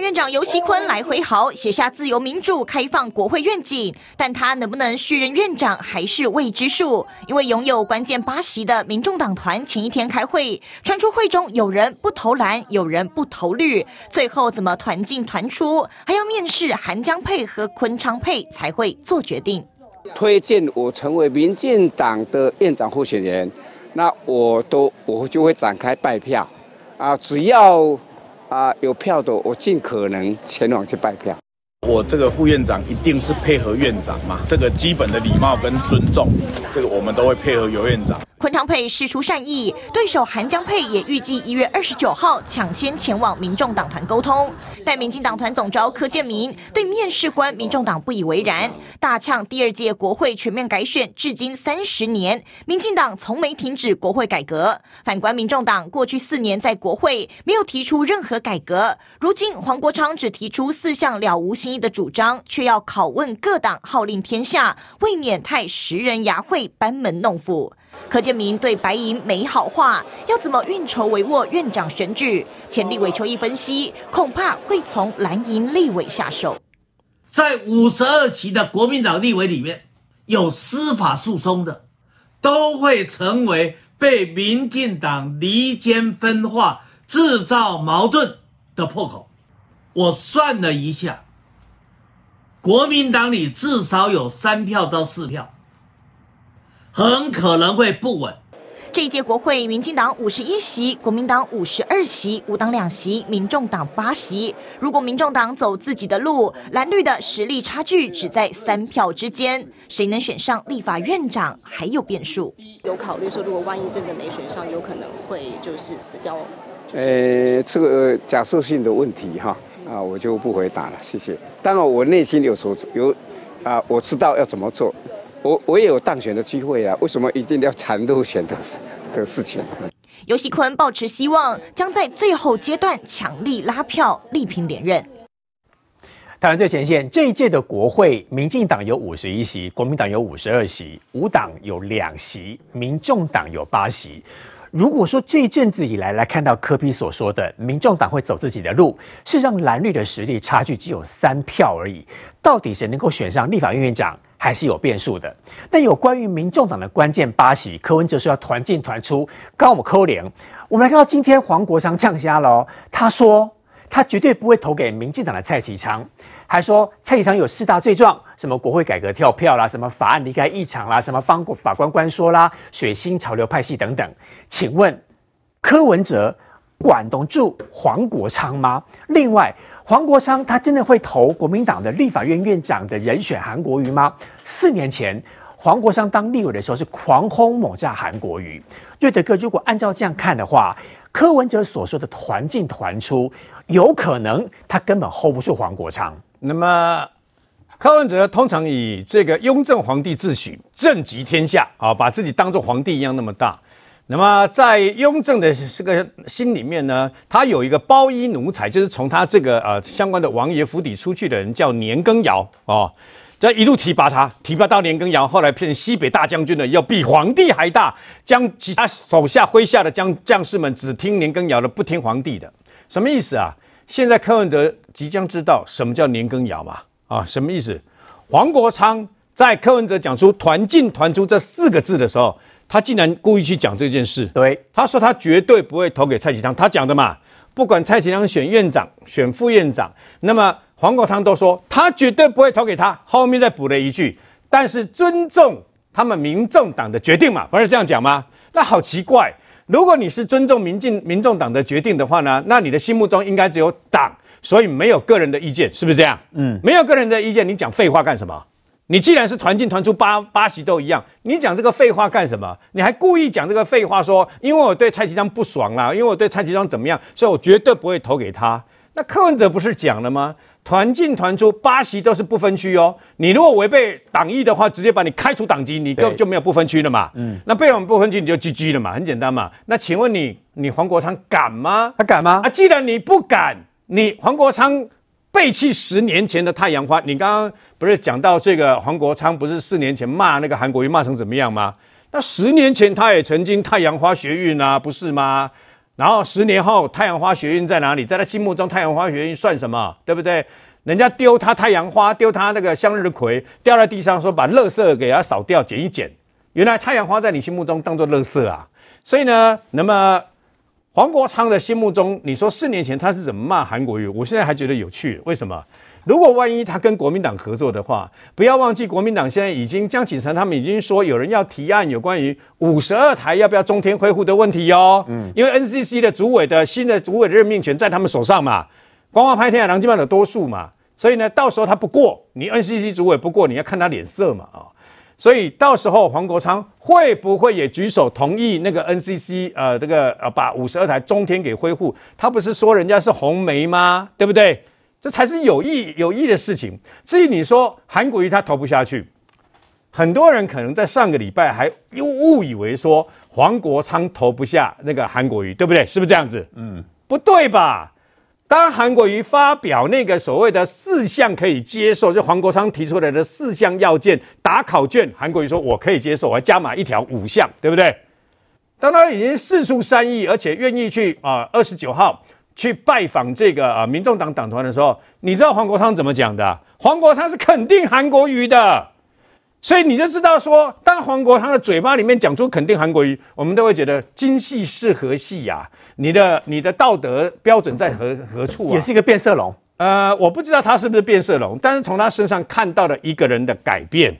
院长游锡坤来回豪，写下自由民主开放国会愿景，但他能不能续任院长还是未知数。因为拥有关键八席的民众党团前一天开会，传出会中有人不投蓝，有人不投绿，最后怎么团进团出，还要面试韩江佩和昆昌佩才会做决定。推荐我成为民进党的院长候选人，那我都我就会展开拜票啊，只要。啊，有票的，我尽可能前往去拜票。我这个副院长一定是配合院长嘛，这个基本的礼貌跟尊重，这个我们都会配合尤院长。昆昌配释出善意，对手韩江佩也预计一月二十九号抢先前往民众党团沟通。但民进党团总召柯建铭对面试官民众党不以为然，大呛第二届国会全面改选至今三十年，民进党从没停止国会改革。反观民众党过去四年在国会没有提出任何改革，如今黄国昌只提出四项了无新意的主张，却要拷问各党号令天下，未免太食人牙慧、班门弄斧。柯建铭对白银没好话，要怎么运筹帷幄院长选举？前立委邱毅分析，恐怕会从蓝营立委下手。在五十二席的国民党立委里面，有司法诉讼的，都会成为被民进党离间分化、制造矛盾的破口。我算了一下，国民党里至少有三票到四票。很可能会不稳。这一届国会，民进党五十一席，国民党五十二席，无党两席，民众党八席。如果民众党走自己的路，蓝绿的实力差距只在三票之间，谁能选上立法院长还有变数。有考虑说，如果万一真的没选上，有可能会就是辞掉。呃，这个假设性的问题哈，啊，我就不回答了，谢谢。当然，我内心有所有啊，我知道要怎么做。我我也有当选的机会啊，为什么一定要谈落选的的事情？游熙坤抱持希望，将在最后阶段强力拉票，力拼连任。台湾最前线这一届的国会，民进党有五十一席，国民党有五十二席，无党有两席，民众党有八席。如果说这一阵子以来来看到柯批所说的民众党会走自己的路，事实上蓝绿的实力差距只有三票而已，到底谁能够选上立法院院长，还是有变数的。但有关于民众党的关键八席，柯文哲说要团进团出，刚我扣零，我们来看到今天黄国昌呛虾了，他说他绝对不会投给民进党的蔡其昌。还说蔡其昌有四大罪状，什么国会改革跳票啦，什么法案离开议场啦，什么方法官关说啦，血腥潮流派系等等。请问柯文哲管得住黄国昌吗？另外，黄国昌他真的会投国民党的立法院院长的人选韩国瑜吗？四年前黄国昌当立委的时候是狂轰猛炸韩国瑜。瑞德哥，如果按照这样看的话，柯文哲所说的团进团出，有可能他根本 hold 不住黄国昌。那么，柯文哲通常以这个雍正皇帝自诩，政极天下啊，把自己当做皇帝一样那么大。那么，在雍正的这个心里面呢，他有一个包衣奴才，就是从他这个呃相关的王爷府邸出去的人，叫年羹尧哦，这一路提拔他，提拔到年羹尧，后来变成西北大将军了，要比皇帝还大，将其他手下麾下的将将士们只听年羹尧的，不听皇帝的，什么意思啊？现在柯文哲即将知道什么叫年羹尧嘛？啊，什么意思？黄国昌在柯文哲讲出“团进团出”这四个字的时候，他竟然故意去讲这件事。对，他说他绝对不会投给蔡其昌。他讲的嘛，不管蔡其昌选院长、选副院长，那么黄国昌都说他绝对不会投给他。后面再补了一句，但是尊重他们民众党的决定嘛，不是这样讲吗？那好奇怪。如果你是尊重民进民众党的决定的话呢，那你的心目中应该只有党，所以没有个人的意见，是不是这样？嗯，没有个人的意见，你讲废话干什么？你既然是团进团出八八席都一样，你讲这个废话干什么？你还故意讲这个废话说，因为我对蔡其昌不爽啦，因为我对蔡其昌怎么样，所以我绝对不会投给他。那柯文哲不是讲了吗？团进团出八席都是不分区哦，你如果违背党意的话，直接把你开除党籍，你根本就没有不分区了嘛。嗯，那被我们不分区，你就 GG 了嘛，很简单嘛。那请问你，你黄国昌敢吗？他敢吗？啊，既然你不敢，你黄国昌。背弃十年前的太阳花，你刚刚不是讲到这个黄国昌不是四年前骂那个韩国瑜骂成怎么样吗？那十年前他也曾经太阳花学运啊，不是吗？然后十年后太阳花学运在哪里？在他心目中太阳花学运算什么？对不对？人家丢他太阳花，丢他那个向日葵掉在地上，说把垃圾给他扫掉，捡一捡。原来太阳花在你心目中当做垃圾啊！所以呢，那么。黄国昌的心目中，你说四年前他是怎么骂韩国瑜？我现在还觉得有趣。为什么？如果万一他跟国民党合作的话，不要忘记国民党现在已经江启臣他们已经说有人要提案有关于五十二台要不要中天恢复的问题哟。嗯，因为 NCC 的主委的新的主委的任命权在他们手上嘛，光华拍天下狼金棒的多数嘛，所以呢，到时候他不过，你 NCC 主委不过，你要看他脸色嘛啊。所以到时候黄国昌会不会也举手同意那个 NCC 呃这个呃把五十二台中天给恢复？他不是说人家是红媒吗？对不对？这才是有意有意的事情。至于你说韩国瑜他投不下去，很多人可能在上个礼拜还又误以为说黄国昌投不下那个韩国瑜，对不对？是不是这样子？嗯，不对吧？当韩国瑜发表那个所谓的四项可以接受，就黄国昌提出来的四项要件打考卷，韩国瑜说我可以接受，我还加码一条五项，对不对？当他已经四出善意，而且愿意去啊二十九号去拜访这个啊民众党党团的时候，你知道黄国昌怎么讲的？黄国昌是肯定韩国瑜的。所以你就知道说，当黄国昌的嘴巴里面讲出肯定韩国瑜，我们都会觉得今夕是何夕呀？你的你的道德标准在何何处啊？也是一个变色龙。呃，我不知道他是不是变色龙，但是从他身上看到了一个人的改变，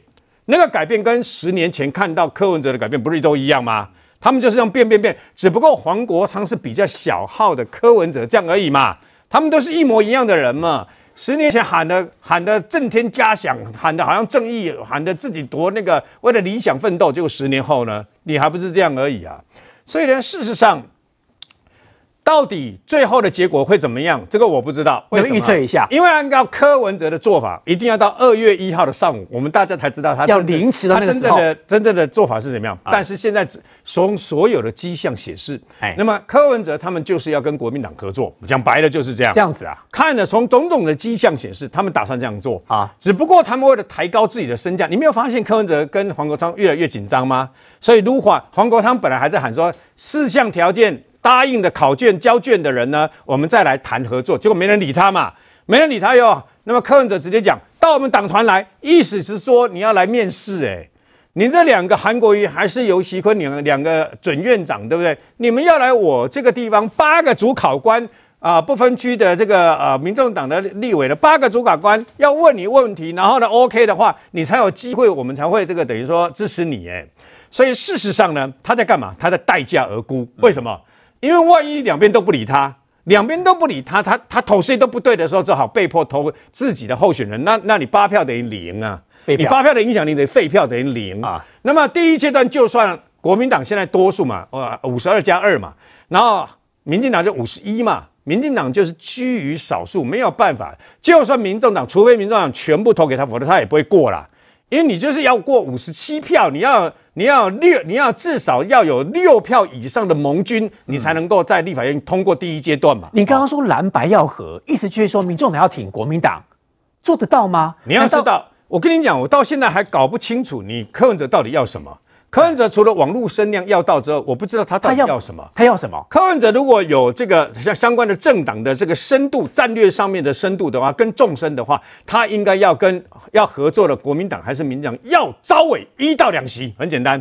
那个改变跟十年前看到柯文哲的改变不是都一样吗？他们就是用变变变，只不过黄国昌是比较小号的柯文哲这样而已嘛，他们都是一模一样的人嘛。十年前喊的喊的震天加响，喊的好像正义，喊的自己夺那个为了理想奋斗，结果十年后呢，你还不是这样而已啊！所以呢，事实上。到底最后的结果会怎么样？这个我不知道。为什么？预测一下，因为按照柯文哲的做法，一定要到二月一号的上午，我们大家才知道他要临时的他真正的真正的做法是怎么样。但是现在从所有的迹象显示，哎，那么柯文哲他们就是要跟国民党合作，讲白了就是这样。这样子啊？看了从种种的迹象显示，他们打算这样做啊。只不过他们为了抬高自己的身价，你没有发现柯文哲跟黄国昌越来越紧张吗？所以如果黄国昌本来还在喊说四项条件。答应的考卷交卷的人呢，我们再来谈合作，结果没人理他嘛，没人理他哟。那么柯文哲直接讲到我们党团来，意思是说你要来面试诶，你这两个韩国瑜还是游锡堃两两个准院长对不对？你们要来我这个地方八个主考官啊、不分区的这个呃民众党的立委的八个主考官要问你问题，然后呢 OK 的话，你才有机会，我们才会这个等于说支持你诶。所以事实上呢，他在干嘛？他在待价而沽，为什么？嗯因为万一两边都不理他，两边都不理他，他他投谁都不对的时候，只好被迫投自己的候选人。那那你八票等于零啊，你八票的影响力等于废票等于零啊。那么第一阶段就算国民党现在多数嘛，呃五十二加二嘛，然后民进党就五十一嘛，民进党就是居于少数，没有办法。就算民众党，除非民众党全部投给他，否则他也不会过啦。因为你就是要过五十七票，你要。你要六，你要至少要有六票以上的盟军，你才能够在立法院通过第一阶段嘛。你刚刚说蓝白要合，意思就是说民众党要挺国民党，做得到吗？你要知道，我跟你讲，我到现在还搞不清楚你柯文哲到底要什么。柯文哲除了网络声量要到之后，我不知道他到底要什么。他要，什么？柯文哲如果有这个像相关的政党的这个深度战略上面的深度的话，跟纵深的话，他应该要跟要合作的国民党还是民进党要招委一到两席，很简单。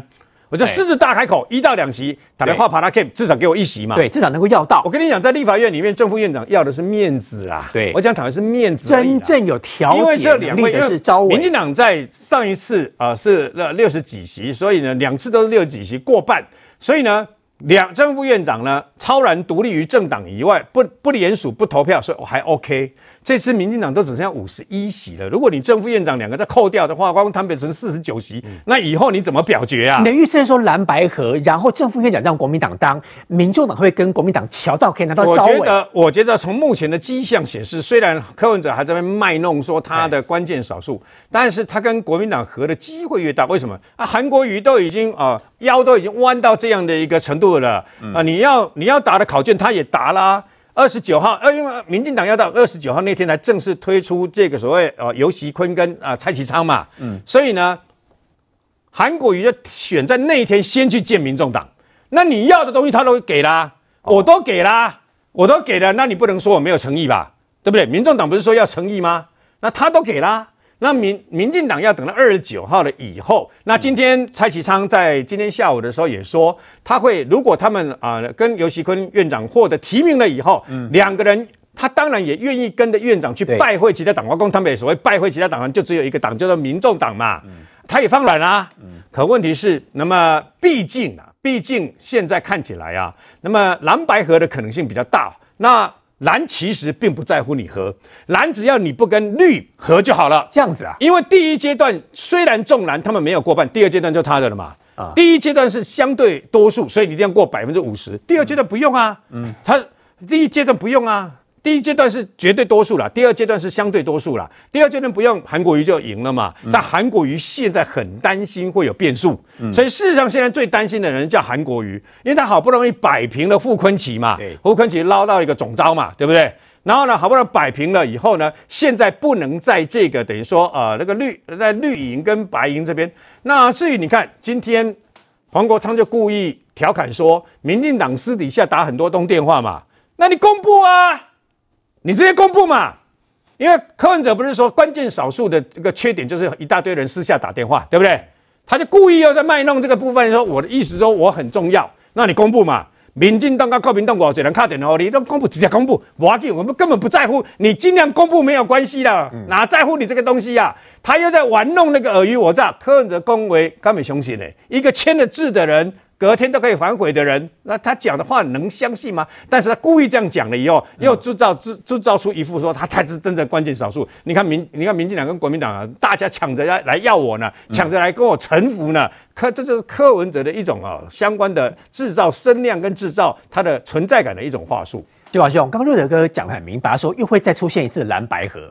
我就狮子大开口，一到两席打电话把他 K，至少给我一席嘛。对，至少能够要到。我跟你讲，在立法院里面，正副院长要的是面子啊。对，我讲讨的是面子。真正有条件，因为这两位是招委。民进党在上一次啊、呃、是六十几席，所以呢两次都是六十几席过半，所以呢两正副院长呢，超然独立于政党以外，不不联署不投票，所以我还 OK。这次民进党都只剩下五十一席了。如果你正副院长两个再扣掉的话，光台北成四十九席，嗯、那以后你怎么表决啊？你的预测说蓝白合，然后正副院长让国民党当，民众党会跟国民党桥到可以拿到。我觉得，我觉得从目前的迹象显示，虽然柯文哲还在卖弄说他的关键少数，但是他跟国民党合的机会越大。为什么啊？韩国瑜都已经啊、呃、腰都已经弯到这样的一个程度了啊、嗯呃！你要你要答的考卷他也答啦。二十九号，呃，因为民进党要到二十九号那天才正式推出这个所谓呃游锡堃跟啊、呃、蔡其昌嘛，嗯，所以呢，韩国瑜就选在那一天先去见民众党。那你要的东西他都给啦，我都给啦，我都给了，那你不能说我没有诚意吧？对不对？民众党不是说要诚意吗？那他都给啦。那民民进党要等到二十九号了以后，那今天蔡其昌在今天下午的时候也说，他会如果他们啊、呃、跟尤锡坤院长获得提名了以后，嗯，两个人他当然也愿意跟着院长去拜会其他党。我讲他们所谓拜会其他党员，就只有一个党叫做民众党嘛，嗯，他也放软啊，嗯，可问题是，那么毕竟啊，毕竟现在看起来啊，那么蓝白合的可能性比较大，那。蓝其实并不在乎你合，蓝只要你不跟绿合就好了。这样子啊？因为第一阶段虽然重蓝他们没有过半，第二阶段就他的了嘛。啊，第一阶段是相对多数，所以你一定要过百分之五十。第二阶段不用啊，嗯，他第一阶段不用啊。第一阶段是绝对多数了，第二阶段是相对多数了。第二阶段不用韩国瑜就赢了嘛？嗯、但韩国瑜现在很担心会有变数，嗯、所以事实上现在最担心的人叫韩国瑜，因为他好不容易摆平了傅昆奇嘛，傅昆奇捞到一个总招嘛，对不对？然后呢，好不容易摆平了以后呢，现在不能在这个等于说呃那个绿在绿营跟白营这边。那至于你看今天黄国昌就故意调侃说，民进党私底下打很多通电话嘛，那你公布啊？你直接公布嘛，因为柯文哲不是说关键少数的这个缺点就是一大堆人私下打电话，对不对？他就故意要在卖弄这个部分，说我的意思说我很重要，那你公布嘛。民进党跟国民党我只能靠点哦，你都公布直接公布，我我们根本不在乎，你尽量公布没有关系的，哪在乎你这个东西呀、啊？他又在玩弄那个尔虞我诈，柯文哲恭维根本相信呢，一个签了字的人。隔天都可以反悔的人，那他讲的话能相信吗？但是他故意这样讲了以后，又制造制制造出一副说他才是真正关键少数。你看民，你看民进党跟国民党啊，大家抢着要来要我呢，抢着来跟我臣服呢。柯，这就是柯文哲的一种啊，相关的制造声量跟制造他的存在感的一种话术。对吧，兄，刚刚瑞德哥讲得很明白，说又会再出现一次蓝白合。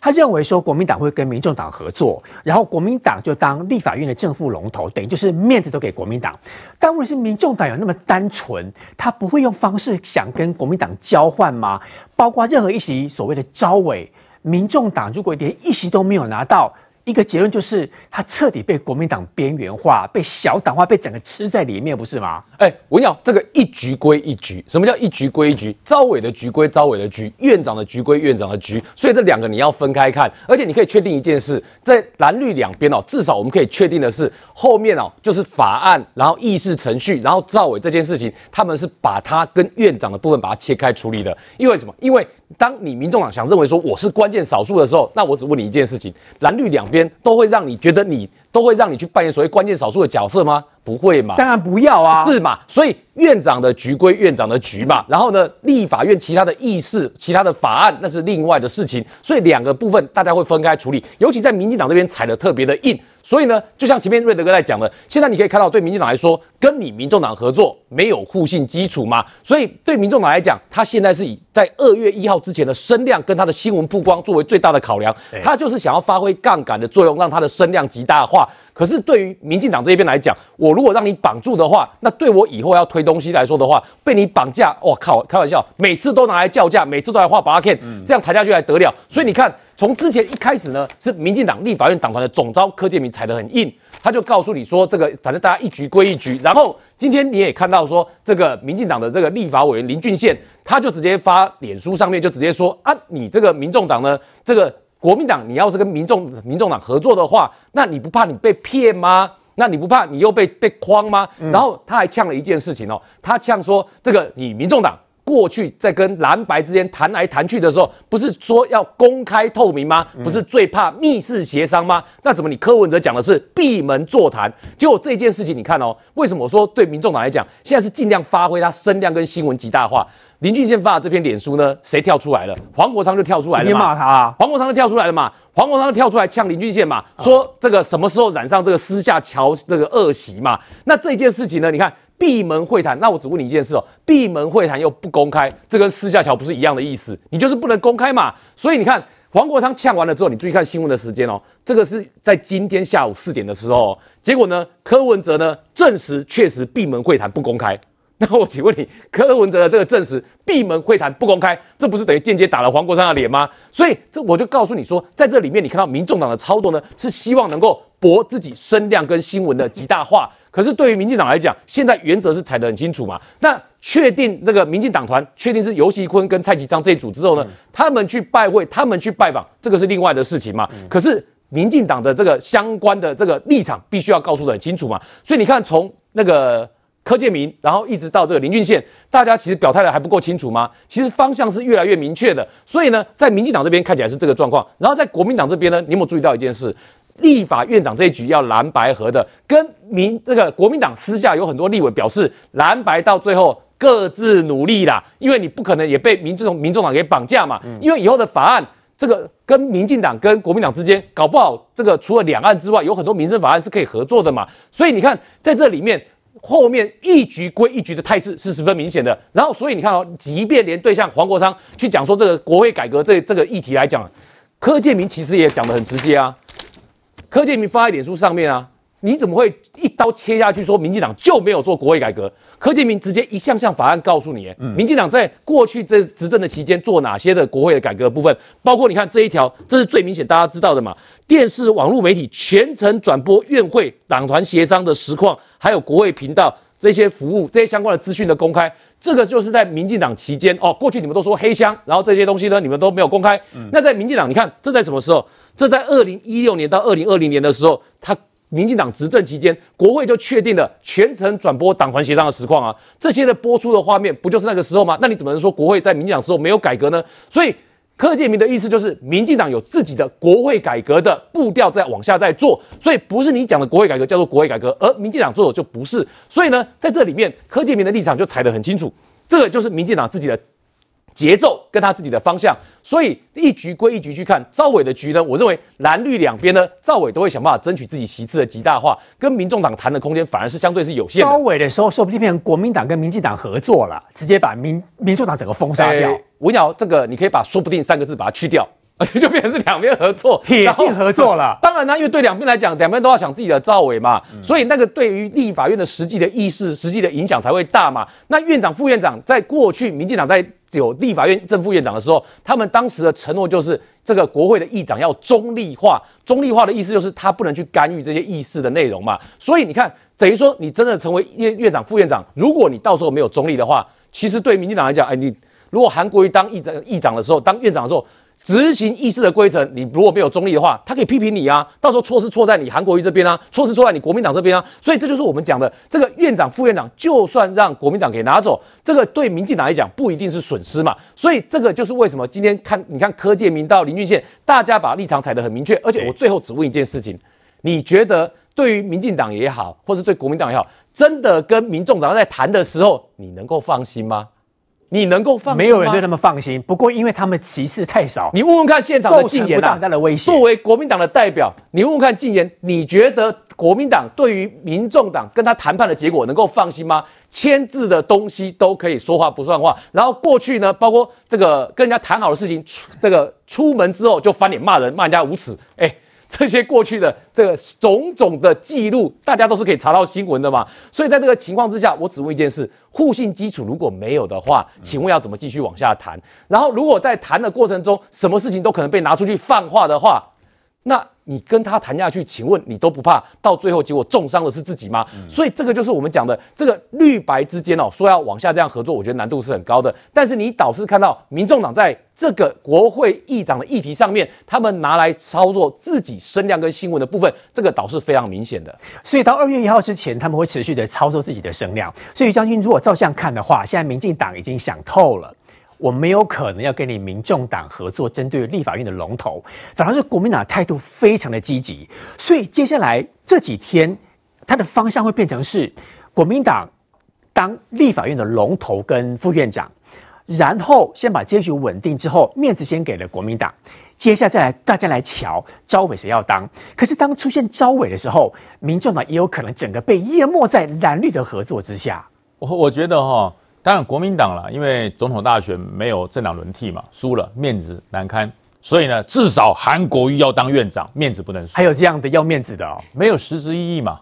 他认为说国民党会跟民众党合作，然后国民党就当立法院的正副龙头，等于就是面子都给国民党。但问题是，民众党有那么单纯，他不会用方式想跟国民党交换吗？包括任何一席所谓的招委，民众党如果连一席都没有拿到。一个结论就是，他彻底被国民党边缘化，被小党化，被整个吃在里面，不是吗？哎，我跟你讲，这个一局归一局，什么叫一局归一局？招委的局归招委的局，院长的局归院长的局，所以这两个你要分开看。而且你可以确定一件事，在蓝绿两边哦，至少我们可以确定的是，后面哦就是法案，然后议事程序，然后召委这件事情，他们是把它跟院长的部分把它切开处理的。因为什么？因为当你民众党想认为说我是关键少数的时候，那我只问你一件事情：蓝绿两边都会让你觉得你都会让你去扮演所谓关键少数的角色吗？不会嘛？当然不要啊，是嘛？所以院长的局归院长的局嘛，然后呢，立法院其他的议事、其他的法案那是另外的事情，所以两个部分大家会分开处理，尤其在民进党这边踩的特别的硬。所以呢，就像前面瑞德哥在讲的，现在你可以看到，对民进党来说，跟你民众党合作没有互信基础嘛。所以对民众党来讲，他现在是以在二月一号之前的声量跟他的新闻曝光作为最大的考量，他就是想要发挥杠杆的作用，让他的声量极大化。可是对于民进党这一边来讲，我如果让你绑住的话，那对我以后要推东西来说的话，被你绑架，我靠，开玩笑，每次都拿来叫价，每次都来画八 K，这样抬下去还得了？所以你看。从之前一开始呢，是民进党立法院党团的总召柯建铭踩得很硬，他就告诉你说，这个反正大家一局归一局。然后今天你也看到说，这个民进党的这个立法委员林俊宪，他就直接发脸书上面就直接说啊，你这个民众党呢，这个国民党你要是跟民众民众党合作的话，那你不怕你被骗吗？那你不怕你又被被诓吗？然后他还呛了一件事情哦，他呛说这个你民众党。过去在跟蓝白之间谈来谈去的时候，不是说要公开透明吗？不是最怕密室协商吗？那怎么你柯文哲讲的是闭门座谈？结果这件事情你看哦，为什么我说对民众党来讲，现在是尽量发挥他声量跟新闻极大化？林俊宪发的这篇脸书呢，谁跳出来了？黄国昌就跳出来了嘛。你骂他啊？黄国昌就跳出来了嘛？黄国昌就跳出来呛林俊宪嘛，说这个什么时候染上这个私下乔这个恶习嘛？那这件事情呢？你看闭门会谈，那我只问你一件事哦，闭门会谈又不公开，这跟私下乔不是一样的意思？你就是不能公开嘛？所以你看黄国昌呛完了之后，你注意看新闻的时间哦，这个是在今天下午四点的时候，结果呢，柯文哲呢证实确实闭门会谈不公开。那我请问你，柯文哲的这个证实闭门会谈不公开，这不是等于间接打了黄国昌的脸吗？所以这我就告诉你说，在这里面你看到民众党的操作呢，是希望能够博自己声量跟新闻的极大化。可是对于民进党来讲，现在原则是踩得很清楚嘛。那确定这个民进党团确定是尤锡坤跟蔡其昌这一组之后呢，他们去拜会，他们去拜访，这个是另外的事情嘛。可是民进党的这个相关的这个立场，必须要告诉得很清楚嘛。所以你看，从那个。柯建铭，然后一直到这个林俊宪，大家其实表态的还不够清楚吗？其实方向是越来越明确的。所以呢，在民进党这边看起来是这个状况，然后在国民党这边呢，你有没有注意到一件事？立法院长这一局要蓝白合的，跟民那个国民党私下有很多立委表示，蓝白到最后各自努力啦，因为你不可能也被民众民众党给绑架嘛。因为以后的法案，这个跟民进党跟国民党之间，搞不好这个除了两岸之外，有很多民生法案是可以合作的嘛。所以你看，在这里面。后面一局归一局的态势是十分明显的，然后所以你看哦，即便连对象黄国昌去讲说这个国会改革这这个议题来讲，柯建铭其实也讲的很直接啊，柯建铭发在脸书上面啊。你怎么会一刀切下去说民进党就没有做国会改革？柯建明直接一项项法案告诉你，民进党在过去这执政的期间做哪些的国会的改革的部分，包括你看这一条，这是最明显大家知道的嘛？电视网络媒体全程转播院会党团协商的实况，还有国会频道这些服务、这些相关的资讯的公开，这个就是在民进党期间哦。过去你们都说黑箱，然后这些东西呢，你们都没有公开。那在民进党，你看这在什么时候？这在二零一六年到二零二零年的时候，他。民进党执政期间，国会就确定了全程转播党团协商的实况啊，这些的播出的画面不就是那个时候吗？那你怎么能说国会在民进党时候没有改革呢？所以柯建铭的意思就是，民进党有自己的国会改革的步调在往下在做，所以不是你讲的国会改革叫做国会改革，而民进党做的就不是。所以呢，在这里面，柯建铭的立场就踩得很清楚，这个就是民进党自己的。节奏跟他自己的方向，所以一局归一局去看赵伟的局呢。我认为蓝绿两边呢，赵伟都会想办法争取自己席次的极大化，跟民众党谈的空间反而是相对是有限的。赵伟的时候说不定变成国民党跟民进党合作了，直接把民民众党整个封杀掉。我讲，这个你可以把“说不定”三个字把它去掉。就变成是两边合作，铁定合作了。当然呢，因为对两边来讲，两边都要想自己的赵伟嘛，所以那个对于立法院的实际的意识、实际的影响才会大嘛。那院长、副院长在过去，民进党在有立法院正副院长的时候，他们当时的承诺就是，这个国会的议长要中立化。中立化的意思就是他不能去干预这些议事的内容嘛。所以你看，等于说你真的成为院院长、副院长，如果你到时候没有中立的话，其实对民进党来讲，哎，你如果韩国瑜当议长、议长的时候，当院长的时候。执行议事的规则，你如果没有中立的话，他可以批评你啊。到时候错是错在你韩国瑜这边啊，错是错在你国民党这边啊。所以这就是我们讲的这个院长、副院长，就算让国民党给拿走，这个对民进党来讲不一定是损失嘛。所以这个就是为什么今天看你看柯建铭到林俊宪，大家把立场踩得很明确。而且我最后只问一件事情：你觉得对于民进党也好，或是对国民党也好，真的跟民众党在谈的时候，你能够放心吗？你能够放心？没有人对他们放心。不过，因为他们歧视太少，你问问看现场的禁言啊，的威胁。作为国民党的代表，你问问看禁言，你觉得国民党对于民众党跟他谈判的结果能够放心吗？签字的东西都可以说话不算话，然后过去呢，包括这个跟人家谈好的事情，这个出门之后就翻脸骂人，骂人家无耻，哎。这些过去的这个种种的记录，大家都是可以查到新闻的嘛。所以在这个情况之下，我只问一件事：互信基础如果没有的话，请问要怎么继续往下谈？然后如果在谈的过程中，什么事情都可能被拿出去泛化的话，那你跟他谈下去，请问你都不怕到最后结果重伤的是自己吗？嗯、所以这个就是我们讲的这个绿白之间哦，说要往下这样合作，我觉得难度是很高的。但是你倒是看到民众党在这个国会议长的议题上面，他们拿来操作自己声量跟新闻的部分，这个倒是非常明显的。所以到二月一号之前，他们会持续的操作自己的声量。所以将军，如果照这样看的话，现在民进党已经想透了。我没有可能要跟你民众党合作，针对立法院的龙头，反而是国民党态度非常的积极，所以接下来这几天，它的方向会变成是国民党当立法院的龙头跟副院长，然后先把阶级稳定之后，面子先给了国民党，接下来再来大家来瞧招委谁要当。可是当出现招委的时候，民众党也有可能整个被淹没在蓝绿的合作之下。我我觉得哈。当然，国民党了，因为总统大选没有政党轮替嘛，输了，面子难堪，所以呢，至少韩国瑜要当院长，面子不能输。还有这样的要面子的哦，没有实质意义嘛。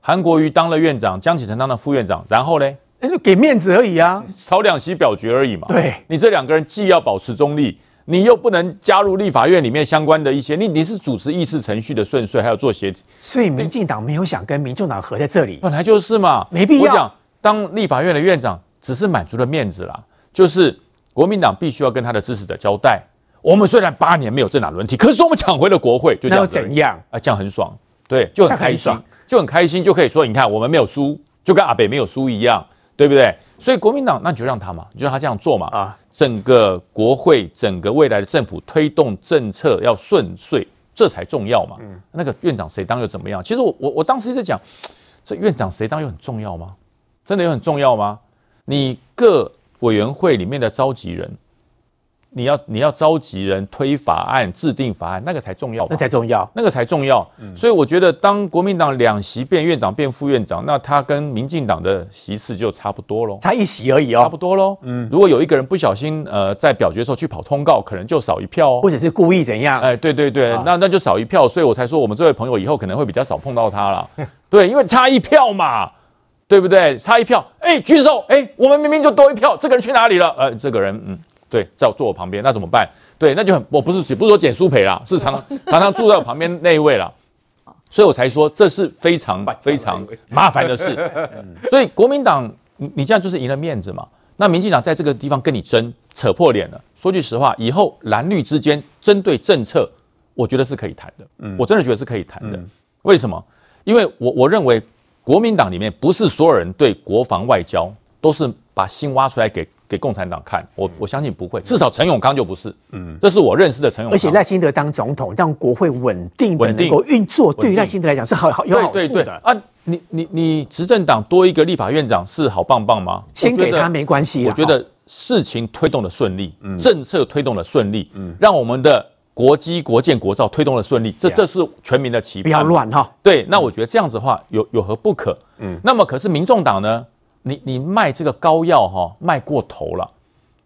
韩国瑜当了院长，江启臣当了副院长，然后呢，就给面子而已啊，少两席表决而已嘛。对，你这两个人既要保持中立，你又不能加入立法院里面相关的一些，你你是主持议事程序的顺遂，还有做协。所以民进党没有想跟民众党合在这里，本来就是嘛，没必要。我讲当立法院的院长。只是满足了面子啦，就是国民党必须要跟他的支持者交代，我们虽然八年没有政党轮替，可是我们抢回了国会，就这样怎样啊？这样很爽，对，就很开心，就很开心，就可以说，你看我们没有输，就跟阿北没有输一样，对不对？所以国民党那你就让他嘛，你就让他这样做嘛啊！整个国会，整个未来的政府推动政策要顺遂，这才重要嘛。嗯，那个院长谁当又怎么样？其实我我我当时一直讲，这院长谁当又很重要吗？真的又很重要吗？你各委员会里面的召集人，你要你要召集人推法案、制定法案，那个才重要，那才重要，那个才重要。嗯、所以我觉得，当国民党两席变院长变副院长，那他跟民进党的席次就差不多喽，差一席而已哦，差不多喽。嗯，如果有一个人不小心呃在表决的时候去跑通告，可能就少一票哦，或者是故意怎样？哎，对对对，啊、那那就少一票，所以我才说我们这位朋友以后可能会比较少碰到他了。对，因为差一票嘛。对不对？差一票，哎，举手，哎，我们明明就多一票，这个人去哪里了？呃，这个人，嗯，对，在坐我旁边，那怎么办？对，那就很，我不是不是说捡书培啦，是常常 常常住在我旁边那一位啦，所以我才说这是非常非常 麻烦的事。所以国民党，你你这样就是赢了面子嘛。那民进党在这个地方跟你争，扯破脸了。说句实话，以后蓝绿之间针对政策，我觉得是可以谈的。嗯，我真的觉得是可以谈的。为什么？因为我我认为。国民党里面不是所有人对国防外交都是把心挖出来给给共产党看，我我相信不会，至少陈永康就不是，嗯，这是我认识的陈永康。而且赖清德当总统，让国会稳定稳定运作，对于赖清德来讲是好好有好处的。对对对啊，你你你执政党多一个立法院长是好棒棒吗？先给他没关系，我觉得事情推动的顺利，政策推动的顺利，嗯，让我们的。国机国建国造推动的顺利，这这是全民的期盼。不要乱哈。对，那我觉得这样子的话有有何不可？嗯，那么可是民众党呢？你你卖这个膏药哈，卖过头了，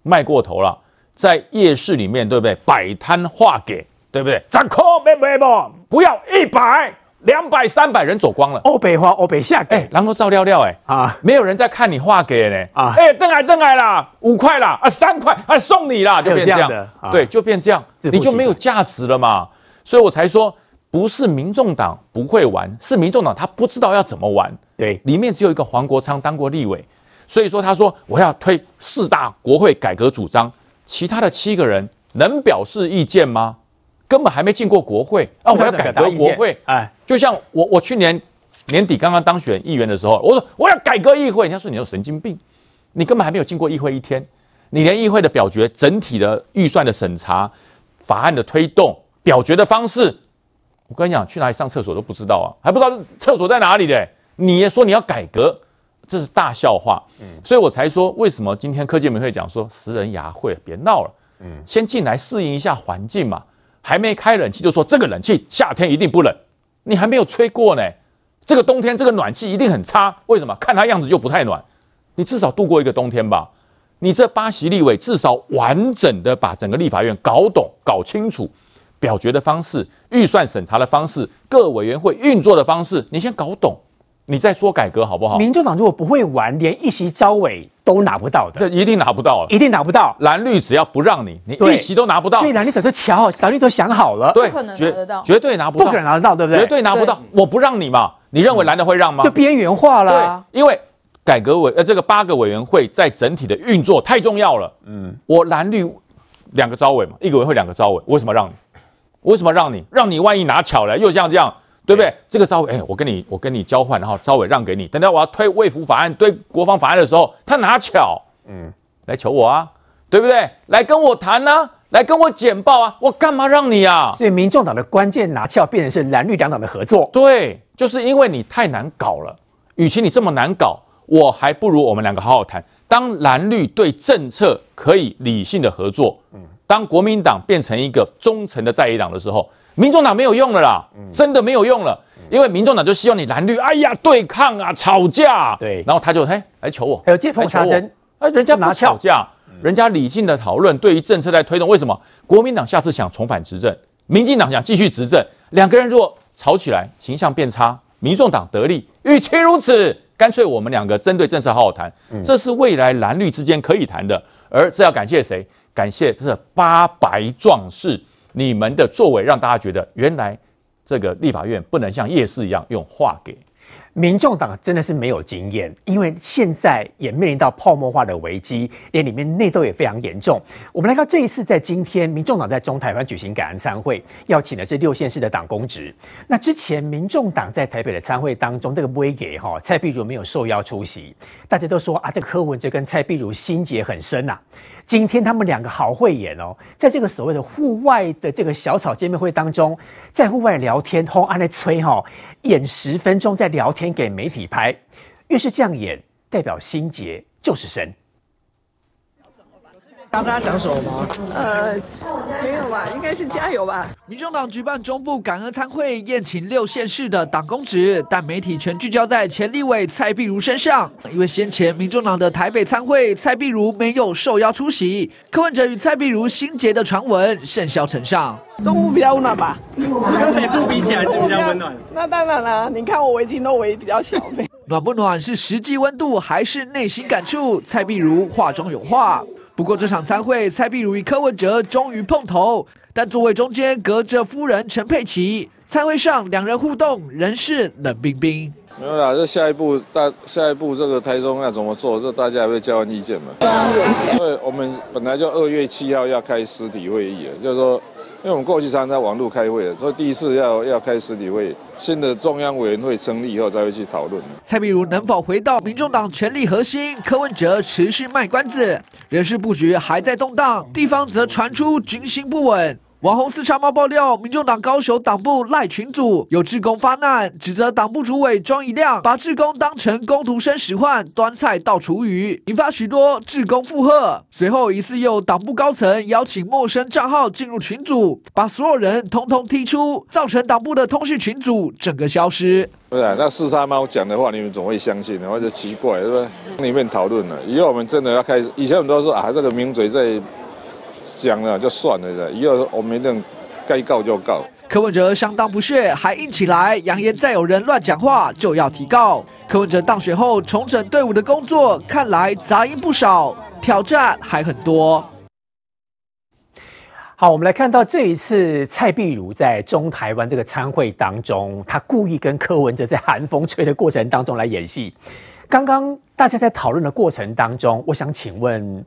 卖过头了，在夜市里面对不对？摆摊画给对不对？掌控没没不，不要一百。两百三百人走光了，欧北花欧北下，哎，然后照料料，哎。啊，没有人在看你画给呢。啊，哎，邓来邓来啦，五块啦啊，三块啊，送你啦，就变这样，的对，就变这样，你就没有价值了嘛，所以我才说，不是民众党不会玩，是民众党他不知道要怎么玩，对，里面只有一个黄国昌当过立委，所以说他说我要推四大国会改革主张，其他的七个人能表示意见吗？根本还没进过国会啊！我要改革国会，哎，就像我我去年年底刚刚当选议员的时候，我说我要改革议会，人家说你有神经病，你根本还没有进过议会一天，你连议会的表决、整体的预算的审查、法案的推动、表决的方式，我跟你讲，去哪里上厕所都不知道啊，还不知道厕所在哪里的，你也说你要改革，这是大笑话。嗯，所以我才说，为什么今天柯建铭会讲说食人牙慧，别闹了，嗯，先进来适应一下环境嘛。还没开冷气就说这个冷气夏天一定不冷，你还没有吹过呢。这个冬天这个暖气一定很差，为什么？看它样子就不太暖。你至少度过一个冬天吧。你这八席立委至少完整的把整个立法院搞懂、搞清楚，表决的方式、预算审查的方式、各委员会运作的方式，你先搞懂。你再说改革好不好？民主党如果不会玩，连一席招委都拿不到的，这一定拿不到了，一定拿不到。蓝绿只要不让你，你一席都拿不到。所以蓝绿早就瞧好，蓝绿都想好了，对，不可能拿得到，绝对拿不到，不可能拿得到，对不对？绝对拿不到，我不让你嘛，你认为蓝的会让吗？就边缘化了。对，因为改革委呃这个八个委员会在整体的运作太重要了。嗯，我蓝绿两个招委嘛，一个委员会两个招委，为什么让你？为什么让你？让你万一拿巧了，又像这样，对不对？这个召委，哎，我跟你，我跟你交换，然后稍微让给你，等到我要推卫福法案、推国防法案的时候，他拿巧，嗯，来求我啊，对不对？来跟我谈啊，来跟我简报啊，我干嘛让你啊？所以民众党的关键拿巧变成是蓝绿两党的合作。对，就是因为你太难搞了，与其你这么难搞，我还不如我们两个好好谈。当蓝绿对政策可以理性的合作，嗯。当国民党变成一个忠诚的在野党的时候，民众党没有用了啦，真的没有用了，因为民众党就希望你蓝绿，哎呀，对抗啊，吵架，对，然后他就嘿来求我，还有见缝插针，哎，人家不吵架，人家理性的讨论，对于政策在推动，为什么？国民党下次想重返执政，民进党想继续执政，两个人如果吵起来，形象变差，民众党得利，与其如此，干脆我们两个针对政策好好谈，这是未来蓝绿之间可以谈的，而这要感谢谁？感谢这八百壮士，你们的作为让大家觉得，原来这个立法院不能像夜市一样用话给。民众党真的是没有经验，因为现在也面临到泡沫化的危机，连里面内斗也非常严重。我们来看这一次，在今天，民众党在中台湾举行感恩参会，邀请的是六县市的党公职。那之前，民众党在台北的参会当中，这个不会给哈蔡壁如没有受邀出席，大家都说啊，这个柯文哲跟蔡壁如心结很深呐、啊。今天他们两个好会演哦，在这个所谓的户外的这个小草见面会当中，在户外聊天，吼安在吹哈，演十分钟在聊天给媒体拍，越是这样演，代表心结就是深。跟大家讲什么吗？呃，没有吧，应该是加油吧。民众党举办中部感恩餐会，宴请六县市的党公职，但媒体全聚焦在前立委蔡碧如身上，因为先前民众党的台北餐会，蔡碧如没有受邀出席，柯文哲与蔡碧如心结的传闻甚嚣尘上。中部比较温暖吧？跟北部比起来是比较温暖。那当然了，你看我围巾都围比较小。暖不暖是实际温度，还是内心感触？蔡碧如话中有话。不过这场参会，蔡壁如与柯文哲终于碰头，但座位中间隔着夫人陈佩琪。参会上两人互动仍是冷冰冰。没有啦，这下一步大下一步这个台中要怎么做，这大家还会交换意见嘛。因为我们本来就二月七号要开实体会议了，就是说。因为我们过去常常在网路开会，所以第一次要要开实体会，新的中央委员会成立以后才会去讨论。蔡壁如能否回到民众党权力核心？柯文哲持续卖关子，人事布局还在动荡，地方则传出军心不稳。网红四叉猫爆料，民众党高雄党部赖群组有志工发难，指责党部主委庄一亮把志工当成工读生使唤，端菜倒厨余，引发许多志工附和。随后疑似有党部高层邀请陌生账号进入群组，把所有人通通踢出，造成党部的通讯群组整个消失。对啊，那四叉猫讲的话，你们总会相信，或者奇怪，是不对？里面讨论了，以后我们真的要开始，以前我们都说啊，这个名嘴在。讲了就算了，以后我们一定该告就告。柯文哲相当不屑，还硬起来，扬言再有人乱讲话就要提告。柯文哲当选后重整队伍的工作，看来杂音不少，挑战还很多。好，我们来看到这一次蔡壁如在中台湾这个参会当中，他故意跟柯文哲在寒风吹的过程当中来演戏。刚刚大家在讨论的过程当中，我想请问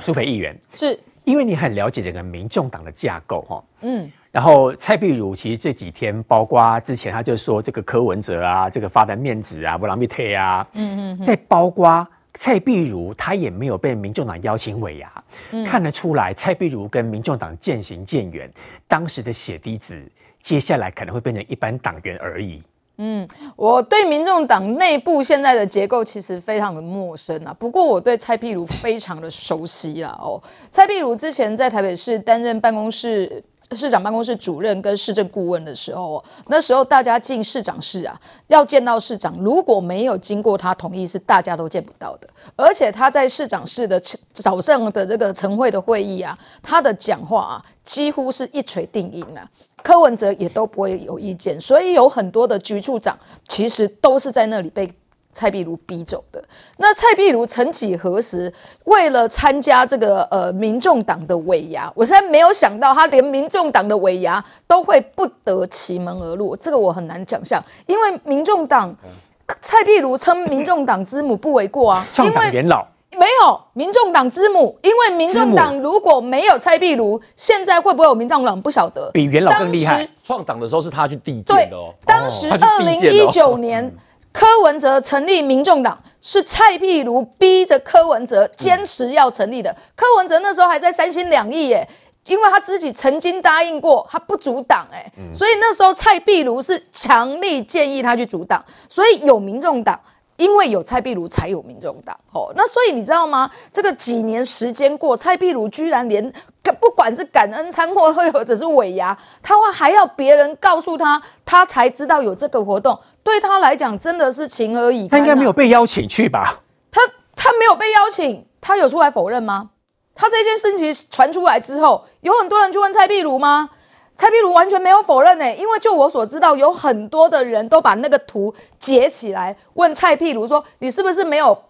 苏培议员是。因为你很了解整个民众党的架构，哈，嗯，然后蔡壁如其实这几天，包括之前他就说这个柯文哲啊，这个发的面子啊，不让被退啊，嗯嗯，再包括蔡壁如，他也没有被民众党邀请尾牙，嗯，看得出来蔡壁如跟民众党渐行渐远，当时的血滴子，接下来可能会变成一般党员而已。嗯，我对民众党内部现在的结构其实非常的陌生啊。不过我对蔡壁如非常的熟悉啊。哦，蔡壁如之前在台北市担任办公室市长办公室主任跟市政顾问的时候，那时候大家进市长室啊，要见到市长，如果没有经过他同意，是大家都见不到的。而且他在市长室的早上的这个晨会的会议啊，他的讲话啊，几乎是一锤定音啊。柯文哲也都不会有意见，所以有很多的局处长其实都是在那里被蔡壁如逼走的。那蔡壁如曾几何时为了参加这个呃民众党的尾牙，我实在没有想到他连民众党的尾牙都会不得其门而入，这个我很难想象，因为民众党蔡壁如称民众党之母不为过啊，创党元老。没有民众党之母，因为民众党如果没有蔡壁如，现在会不会有民众党不晓得。比元老更厉害。创党的时候是他去递件的哦。当时二零一九年柯文哲成立民众党，是蔡壁如逼着柯文哲坚持要成立的。嗯、柯文哲那时候还在三心两意耶，因为他自己曾经答应过他不阻挡哎，嗯、所以那时候蔡壁如是强力建议他去阻挡，所以有民众党。因为有蔡壁如，才有民众党哦。那所以你知道吗？这个几年时间过，蔡壁如居然连不管是感恩餐会或者是尾牙，他会还要别人告诉他，他才知道有这个活动。对他来讲，真的是情何以堪啊。他应该没有被邀请去吧？他他没有被邀请，他有出来否认吗？他这件事情传出来之后，有很多人去问蔡壁如吗？蔡壁如完全没有否认呢，因为就我所知道，有很多的人都把那个图截起来问蔡壁如说：“你是不是没有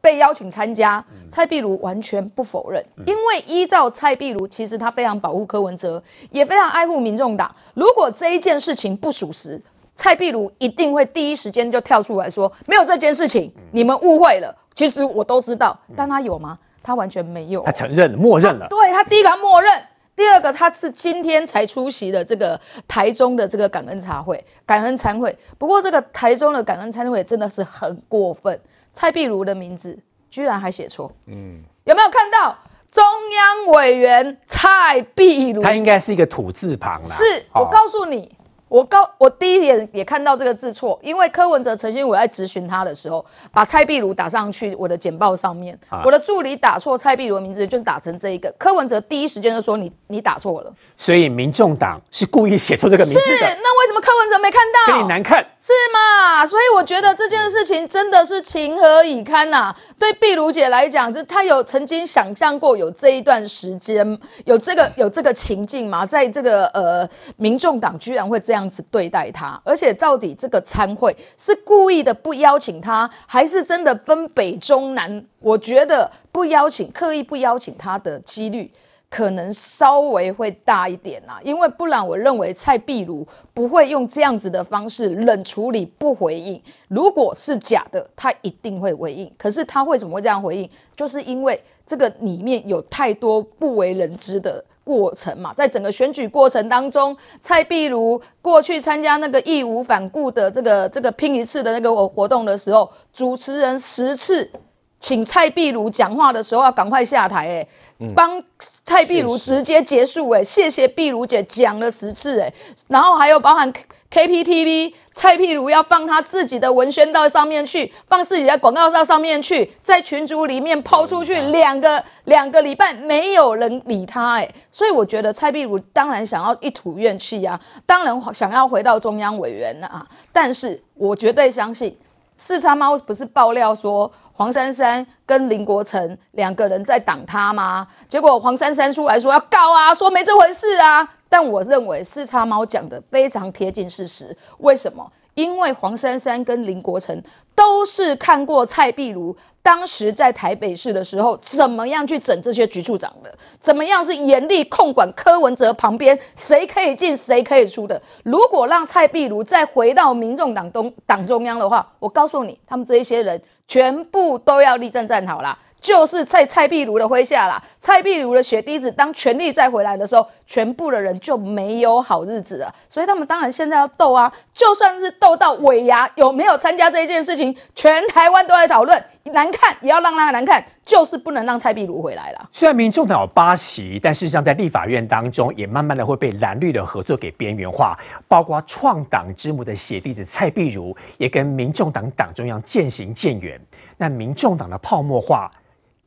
被邀请参加？”蔡壁如完全不否认，因为依照蔡壁如，其实他非常保护柯文哲，也非常爱护民众党。如果这一件事情不属实，蔡壁如一定会第一时间就跳出来说：“没有这件事情，你们误会了。”其实我都知道，但他有吗？他完全没有，他承认，默认了。他对他第一个他默认。第二个，他是今天才出席的这个台中的这个感恩茶会、感恩餐会。不过，这个台中的感恩餐会真的是很过分，蔡壁如的名字居然还写错。嗯，有没有看到中央委员蔡壁如？他应该是一个土字旁啦。是，我告诉你。我告我第一眼也看到这个字错，因为柯文哲曾经我在质询他的时候，把蔡壁如打上去我的简报上面，啊、我的助理打错蔡壁如的名字，就是打成这一个。柯文哲第一时间就说你你打错了，所以民众党是故意写错这个名字的。是，那为什么柯文哲没看到？给你难看是吗？所以我觉得这件事情真的是情何以堪呐、啊！对壁如姐来讲，这她有曾经想象过有这一段时间有这个有这个情境吗？在这个呃民众党居然会这样。这样子对待他，而且到底这个餐会是故意的不邀请他，还是真的分北中南？我觉得不邀请，刻意不邀请他的几率可能稍微会大一点啊，因为不然，我认为蔡壁如不会用这样子的方式冷处理不回应。如果是假的，他一定会回应。可是他为什么会这样回应？就是因为这个里面有太多不为人知的。过程嘛，在整个选举过程当中，蔡壁如过去参加那个义无反顾的这个这个拼一次的那个活动的时候，主持人十次请蔡壁如讲话的时候要赶快下台，哎，帮蔡壁如直接结束，哎，谢谢壁如姐讲了十次，哎，然后还有包含。KPTV 蔡壁如要放他自己的文宣到上面去，放自己的广告到上面去，在群组里面抛出去两个两个礼拜没有人理他，哎，所以我觉得蔡壁如当然想要一吐怨气啊，当然想要回到中央委员啊，但是我绝对相信四叉猫不是爆料说黄珊珊跟林国成两个人在挡他吗？结果黄珊珊出来说要告啊，说没这回事啊。但我认为四叉猫讲的非常贴近事实。为什么？因为黄珊珊跟林国成都是看过蔡壁如当时在台北市的时候怎么样去整这些局处长的，怎么样是严厉控管柯文哲旁边谁可以进谁可以出的。如果让蔡壁如再回到民众党东党中央的话，我告诉你，他们这一些人全部都要立正站好了。就是在蔡壁如的麾下啦，蔡壁如的血滴子，当权力再回来的时候，全部的人就没有好日子了。所以他们当然现在要斗啊，就算是斗到尾牙，有没有参加这一件事情，全台湾都在讨论，难看也要让那个难看，就是不能让蔡壁如回来了。虽然民众党有八席，但事实上在立法院当中，也慢慢的会被蓝绿的合作给边缘化，包括创党之母的血滴子蔡壁如，也跟民众党党中央渐行渐远。那民众党的泡沫化。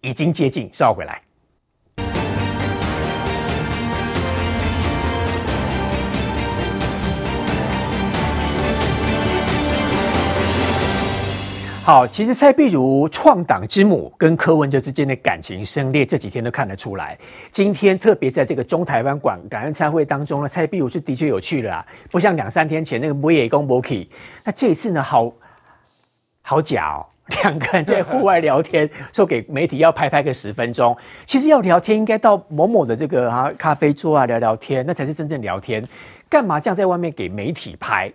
已经接近，稍回来。好。其实蔡壁如创党之母跟柯文哲之间的感情深烈，这几天都看得出来。今天特别在这个中台湾馆感恩餐会当中呢，蔡壁如是的确有趣的啦，不像两三天前那个不野公博 k 那这一次呢，好好假哦，两个人在户外聊天，说给媒体要拍拍个十分钟。其实要聊天，应该到某某的这个啊咖啡桌啊聊聊天，那才是真正聊天。干嘛这样在外面给媒体拍？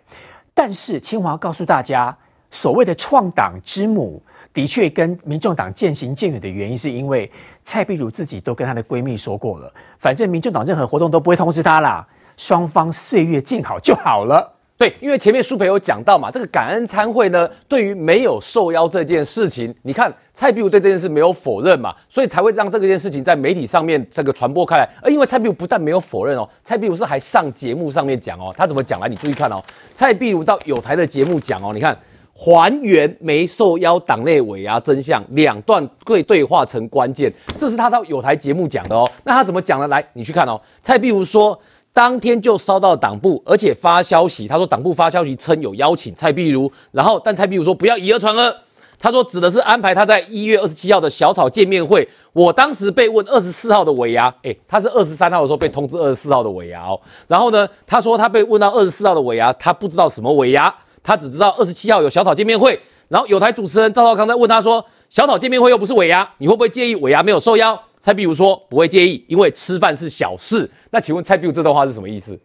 但是清华告诉大家。所谓的创党之母，的确跟民众党渐行渐远的原因，是因为蔡壁如自己都跟她的闺蜜说过了，反正民众党任何活动都不会通知她啦，双方岁月静好就好了。对，因为前面苏培有讲到嘛，这个感恩参会呢，对于没有受邀这件事情，你看蔡壁如对这件事没有否认嘛，所以才会让这个件事情在媒体上面这个传播开来。而因为蔡壁如不但没有否认哦，蔡壁如是还上节目上面讲哦，他怎么讲来？你注意看哦，蔡壁如到友台的节目讲哦，你看。还原没受邀党内尾牙真相，两段对对话成关键，这是他到友台节目讲的哦。那他怎么讲呢？来，你去看哦。蔡壁如说，当天就烧到党部，而且发消息，他说党部发消息称有邀请蔡壁如，然后但蔡壁如说不要以讹传讹，他说指的是安排他在一月二十七号的小草见面会。我当时被问二十四号的尾牙，诶，他是二十三号的时候被通知二十四号的尾牙哦。然后呢，他说他被问到二十四号的尾牙，他不知道什么尾牙。他只知道二十七号有小草见面会，然后有台主持人赵少康在问他说：“小草见面会又不是尾牙，你会不会介意尾牙没有受邀？”蔡壁如说：“不会介意，因为吃饭是小事。”那请问蔡壁如这段话是什么意思？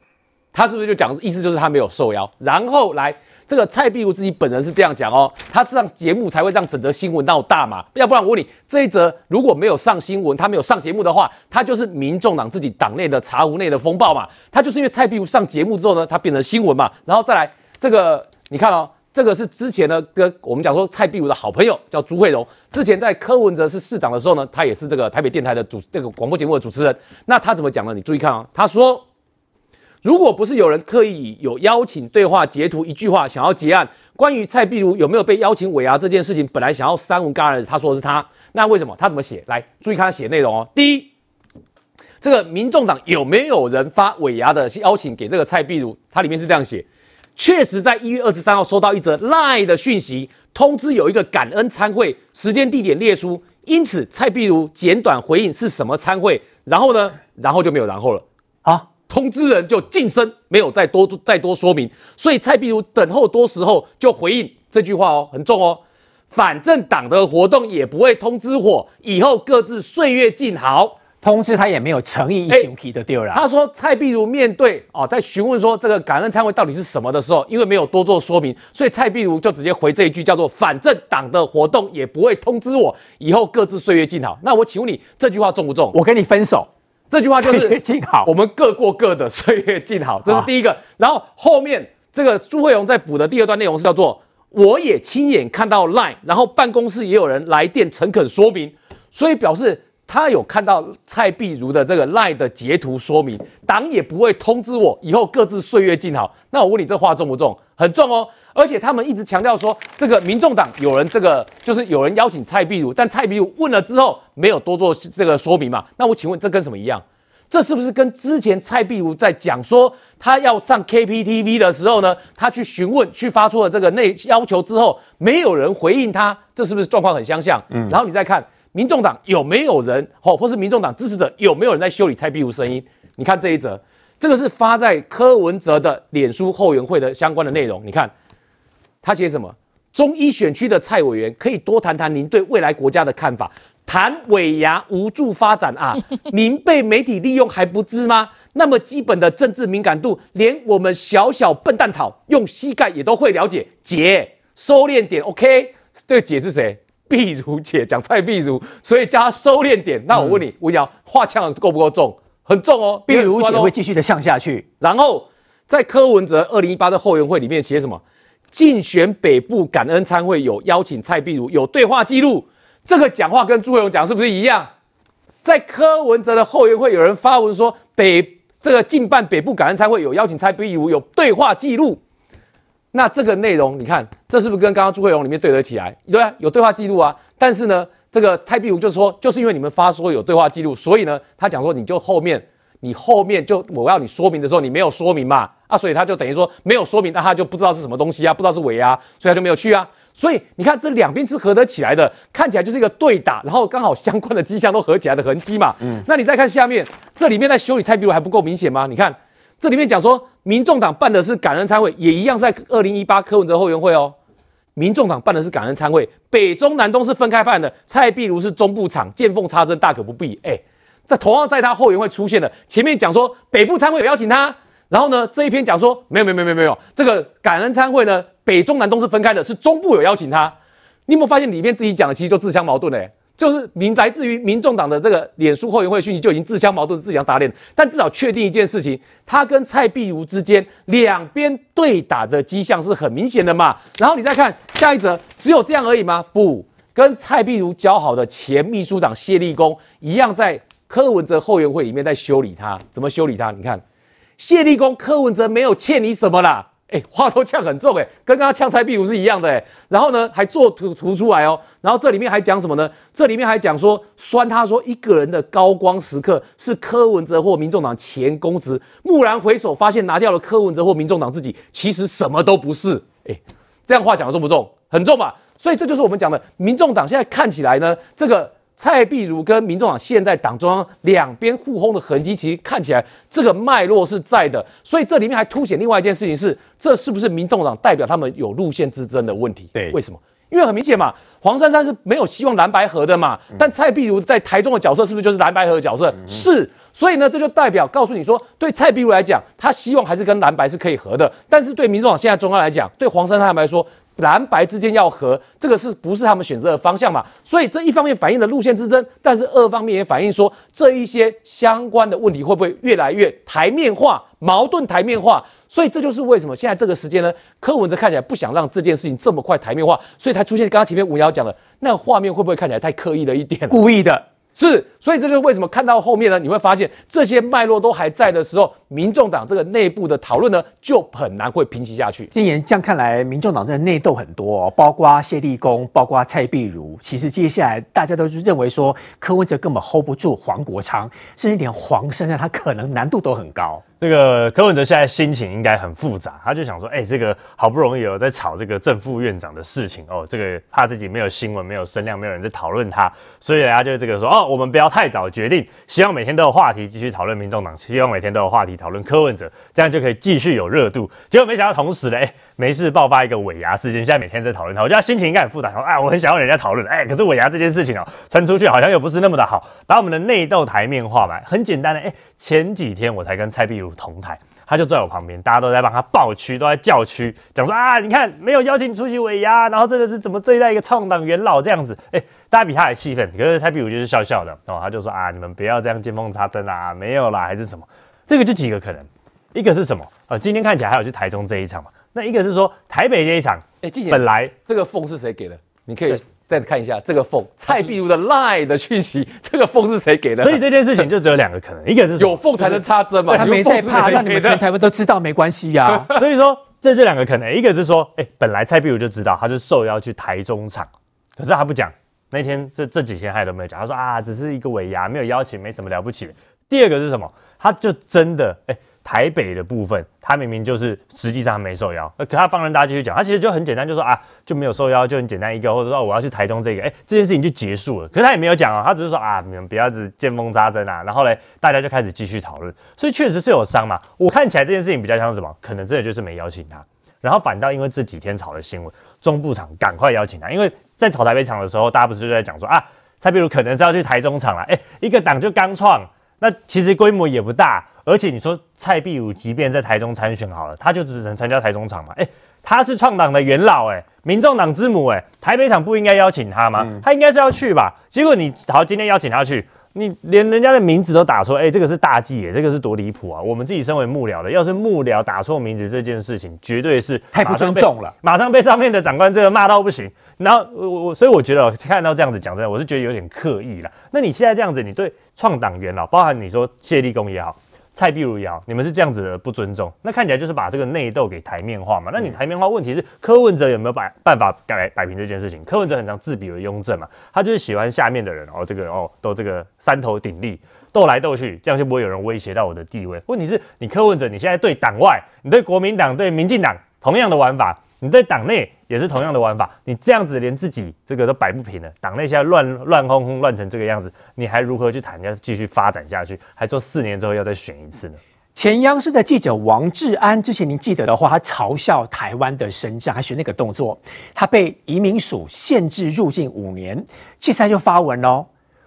他是不是就讲意思就是他没有受邀？然后来这个蔡壁如自己本人是这样讲哦，他这档节目才会让整则新闻闹大嘛？要不然我问你，这一则如果没有上新闻，他没有上节目的话，他就是民众党自己党内的茶壶内的风暴嘛？他就是因为蔡壁如上节目之后呢，他变成新闻嘛？然后再来这个。你看哦，这个是之前呢跟我们讲说蔡壁如的好朋友叫朱慧荣，之前在柯文哲是市长的时候呢，他也是这个台北电台的主这个广播节目的主持人。那他怎么讲呢？你注意看啊，他说，如果不是有人刻意有邀请对话截图一句话想要结案，关于蔡壁如有没有被邀请尾牙这件事情，本来想要删文嘎的，他说的是他。那为什么？他怎么写？来注意看他写内容哦。第一，这个民众党有没有人发尾牙的邀请给这个蔡壁如？他里面是这样写。确实，在一月二十三号收到一则 LINE 的讯息，通知有一个感恩餐会，时间地点列出。因此，蔡壁如简短回应是什么餐会，然后呢，然后就没有然后了。啊，通知人就噤声，没有再多再多说明。所以，蔡壁如等候多时后就回应这句话哦，很重哦。反正党的活动也不会通知我，以后各自岁月静好。通知他也没有诚意，一生气的丢了。他说蔡壁如面对哦，在询问说这个感恩餐会到底是什么的时候，因为没有多做说明，所以蔡壁如就直接回这一句叫做“反正党的活动也不会通知我，以后各自岁月静好”。那我请问你这句话重不重？我跟你分手，这句话就是岁月静好，我们各过各的岁月静好，这是第一个。然后后面这个朱慧荣在补的第二段内容是叫做“我也亲眼看到 LINE，然后办公室也有人来电诚恳说明”，所以表示。他有看到蔡壁如的这个赖的截图说明，党也不会通知我，以后各自岁月静好。那我问你，这话重不重？很重哦。而且他们一直强调说，这个民众党有人这个就是有人邀请蔡壁如，但蔡壁如问了之后没有多做这个说明嘛？那我请问，这跟什么一样？这是不是跟之前蔡壁如在讲说他要上 KPTV 的时候呢，他去询问去发出了这个内要求之后，没有人回应他，这是不是状况很相像？嗯，然后你再看。民众党有没有人，或或是民众党支持者有没有人在修理蔡壁如声音？你看这一则，这个是发在柯文哲的脸书后援会的相关的内容。你看他写什么？中医选区的蔡委员可以多谈谈您对未来国家的看法。谈尾牙无助发展啊，您被媒体利用还不知吗？那么基本的政治敏感度，连我们小小笨蛋草用膝盖也都会了解。姐，收敛点，OK？这个姐是谁？壁如姐讲蔡壁如，所以叫他收敛点。那我问你，吴瑶话呛够不够重？很重哦。壁如姐会继续的向下去。然后在柯文哲二零一八的后援会里面写什么？竞选北部感恩餐会有邀请蔡壁如，有对话记录。这个讲话跟朱慧荣讲是不是一样？在柯文哲的后援会有人发文说，北这个竞办北部感恩餐会有邀请蔡壁如，有对话记录。那这个内容，你看，这是不是跟刚刚朱慧荣里面对得起来？对啊，有对话记录啊。但是呢，这个蔡壁如就是说，就是因为你们发说有对话记录，所以呢，他讲说你就后面你后面就我要你说明的时候，你没有说明嘛，啊，所以他就等于说没有说明，那他就不知道是什么东西啊，不知道是尾啊，所以他就没有去啊。所以你看这两边是合得起来的，看起来就是一个对打，然后刚好相关的迹象都合起来的痕迹嘛。嗯，那你再看下面，这里面在修理蔡壁如还不够明显吗？你看这里面讲说，民众党办的是感恩餐会，也一样在二零一八柯文哲后援会哦。民众党办的是感恩餐会，北中南东是分开办的，蔡壁如是中部场，见缝插针，大可不必。哎，在同样在他后援会出现的，前面讲说北部餐会有邀请他，然后呢这一篇讲说没有没有没有没有，这个感恩餐会呢北中南东是分开的，是中部有邀请他。你有没有发现里面自己讲的其实就自相矛盾嘞？就是民来自于民众党的这个脸书后援会讯息就已经自相矛盾、自相打脸。但至少确定一件事情，他跟蔡壁如之间两边对打的迹象是很明显的嘛。然后你再看下一则，只有这样而已吗？不，跟蔡壁如交好的前秘书长谢立功一样，在柯文哲后援会里面在修理他。怎么修理他？你看，谢立功，柯文哲没有欠你什么啦。哎，话都呛很重哎，跟刚刚呛蔡壁如是一样的哎，然后呢还做图图出来哦，然后这里面还讲什么呢？这里面还讲说酸他说一个人的高光时刻是柯文哲或民众党前公职，蓦然回首发现拿掉了柯文哲或民众党自己，其实什么都不是哎，这样话讲的重不重？很重吧？所以这就是我们讲的，民众党现在看起来呢，这个。蔡壁如跟民众党现在党中央两边互轰的痕迹，其实看起来这个脉络是在的，所以这里面还凸显另外一件事情是，这是不是民众党代表他们有路线之争的问题？对，为什么？因为很明显嘛，黄珊珊是没有希望蓝白合的嘛，但蔡壁如在台中的角色是不是就是蓝白合的角色？嗯、是，所以呢，这就代表告诉你说，对蔡壁如来讲，他希望还是跟蓝白是可以合的，但是对民众党现在中央来讲，对黄珊珊来说。蓝白之间要和，这个是不是他们选择的方向嘛？所以这一方面反映了路线之争，但是二方面也反映说这一些相关的问题会不会越来越台面化、矛盾台面化？所以这就是为什么现在这个时间呢，柯文哲看起来不想让这件事情这么快台面化，所以才出现刚刚前面文尧讲的那个画面，会不会看起来太刻意了一点？故意的。是，所以这就是为什么看到后面呢，你会发现这些脉络都还在的时候，民众党这个内部的讨论呢，就很难会平息下去。今年这样看来，民众党这内斗很多哦，包括谢立功，包括蔡壁如。其实接下来大家都是认为说，柯文哲根本 hold 不住黄国昌，甚至连黄珊珊他可能难度都很高。这个柯文哲现在心情应该很复杂，他就想说，哎，这个好不容易有在炒这个正副院长的事情哦，这个怕自己没有新闻、没有声量、没有人在讨论他，所以大家就这个说，哦，我们不要太早决定，希望每天都有话题继续讨论民众党，希望每天都有话题讨论柯文哲，这样就可以继续有热度。结果没想到同时呢，哎，没事爆发一个尾牙事件，现在每天在讨论他，我觉得心情应该很复杂。哎，我很想要人家讨论，哎，可是尾牙这件事情哦，传出去好像又不是那么的好，把我们的内斗台面化嘛，很简单的，哎，前几天我才跟蔡壁如同台。他就坐在我旁边，大家都在帮他抱屈，都在叫屈，讲说啊，你看没有邀请出席尾牙，然后这个是怎么对待一个创党元老这样子？哎，大家比他还气愤。可是蔡壁如就是笑笑的哦，他就说啊，你们不要这样见缝插针啊，没有啦，还是什么？这个就几个可能，一个是什么？呃，今天看起来还有去台中这一场嘛，那一个是说台北这一场，哎，本来这个缝是谁给的？你可以。再看一下这个缝，蔡壁如的 line 的讯息，这个缝是谁给的？所以这件事情就只有两个可能，一个是有缝才能插针嘛，他没在怕，让你们全台湾都知道没关系呀。所以说这这两个可能，一个是说，哎，本来蔡壁如就知道他是受邀去台中场，可是他不讲，那天这这几天他也都没有讲，他说啊，只是一个尾牙，没有邀请，没什么了不起。第二个是什么？他就真的哎。台北的部分，他明明就是实际上没受邀，可他放任大家继续讲，他其实就很简单，就说啊，就没有受邀，就很简单一个，或者说我要去台中这个，哎，这件事情就结束了。可是他也没有讲啊，他只是说啊，你们不要只见缝插针啊。然后嘞，大家就开始继续讨论，所以确实是有伤嘛。我看起来这件事情比较像什么？可能真的就是没邀请他，然后反倒因为这几天炒的新闻，中部场赶快邀请他，因为在炒台北场的时候，大家不是就在讲说啊，蔡壁如可能是要去台中场了，哎，一个党就刚创，那其实规模也不大。而且你说蔡壁如即便在台中参选好了，他就只能参加台中场嘛？哎，他是创党的元老，哎，民众党之母，哎，台北场不应该邀请他吗？他应该是要去吧？结果你好，今天邀请他去，你连人家的名字都打错，哎，这个是大忌，哎，这个是多离谱啊！我们自己身为幕僚的，要是幕僚打错名字这件事情，绝对是太不尊重了，马上被上面的长官这个骂到不行。然后我我所以我觉得看到这样子讲真的，我是觉得有点刻意了。那你现在这样子，你对创党元老，包含你说谢立功也好。蔡壁如也好，你们是这样子的不尊重，那看起来就是把这个内斗给台面化嘛。那你台面化，问题是柯文哲有没有摆办法改摆平这件事情？柯文哲很常自比为雍正嘛，他就是喜欢下面的人哦，这个哦都这个三头鼎立，斗来斗去，这样就不会有人威胁到我的地位。问题是你柯文哲，你现在对党外，你对国民党、对民进党同样的玩法。你在党内也是同样的玩法，你这样子连自己这个都摆不平了，党内现在乱乱哄哄乱成这个样子，你还如何去谈要继续发展下去？还说四年之后要再选一次呢？前央视的记者王志安之前您记得的话，他嘲笑台湾的身障，还学那个动作，他被移民署限制入境五年，现在就发文喽。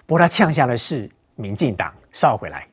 不过他呛下的是民进党，稍后回来。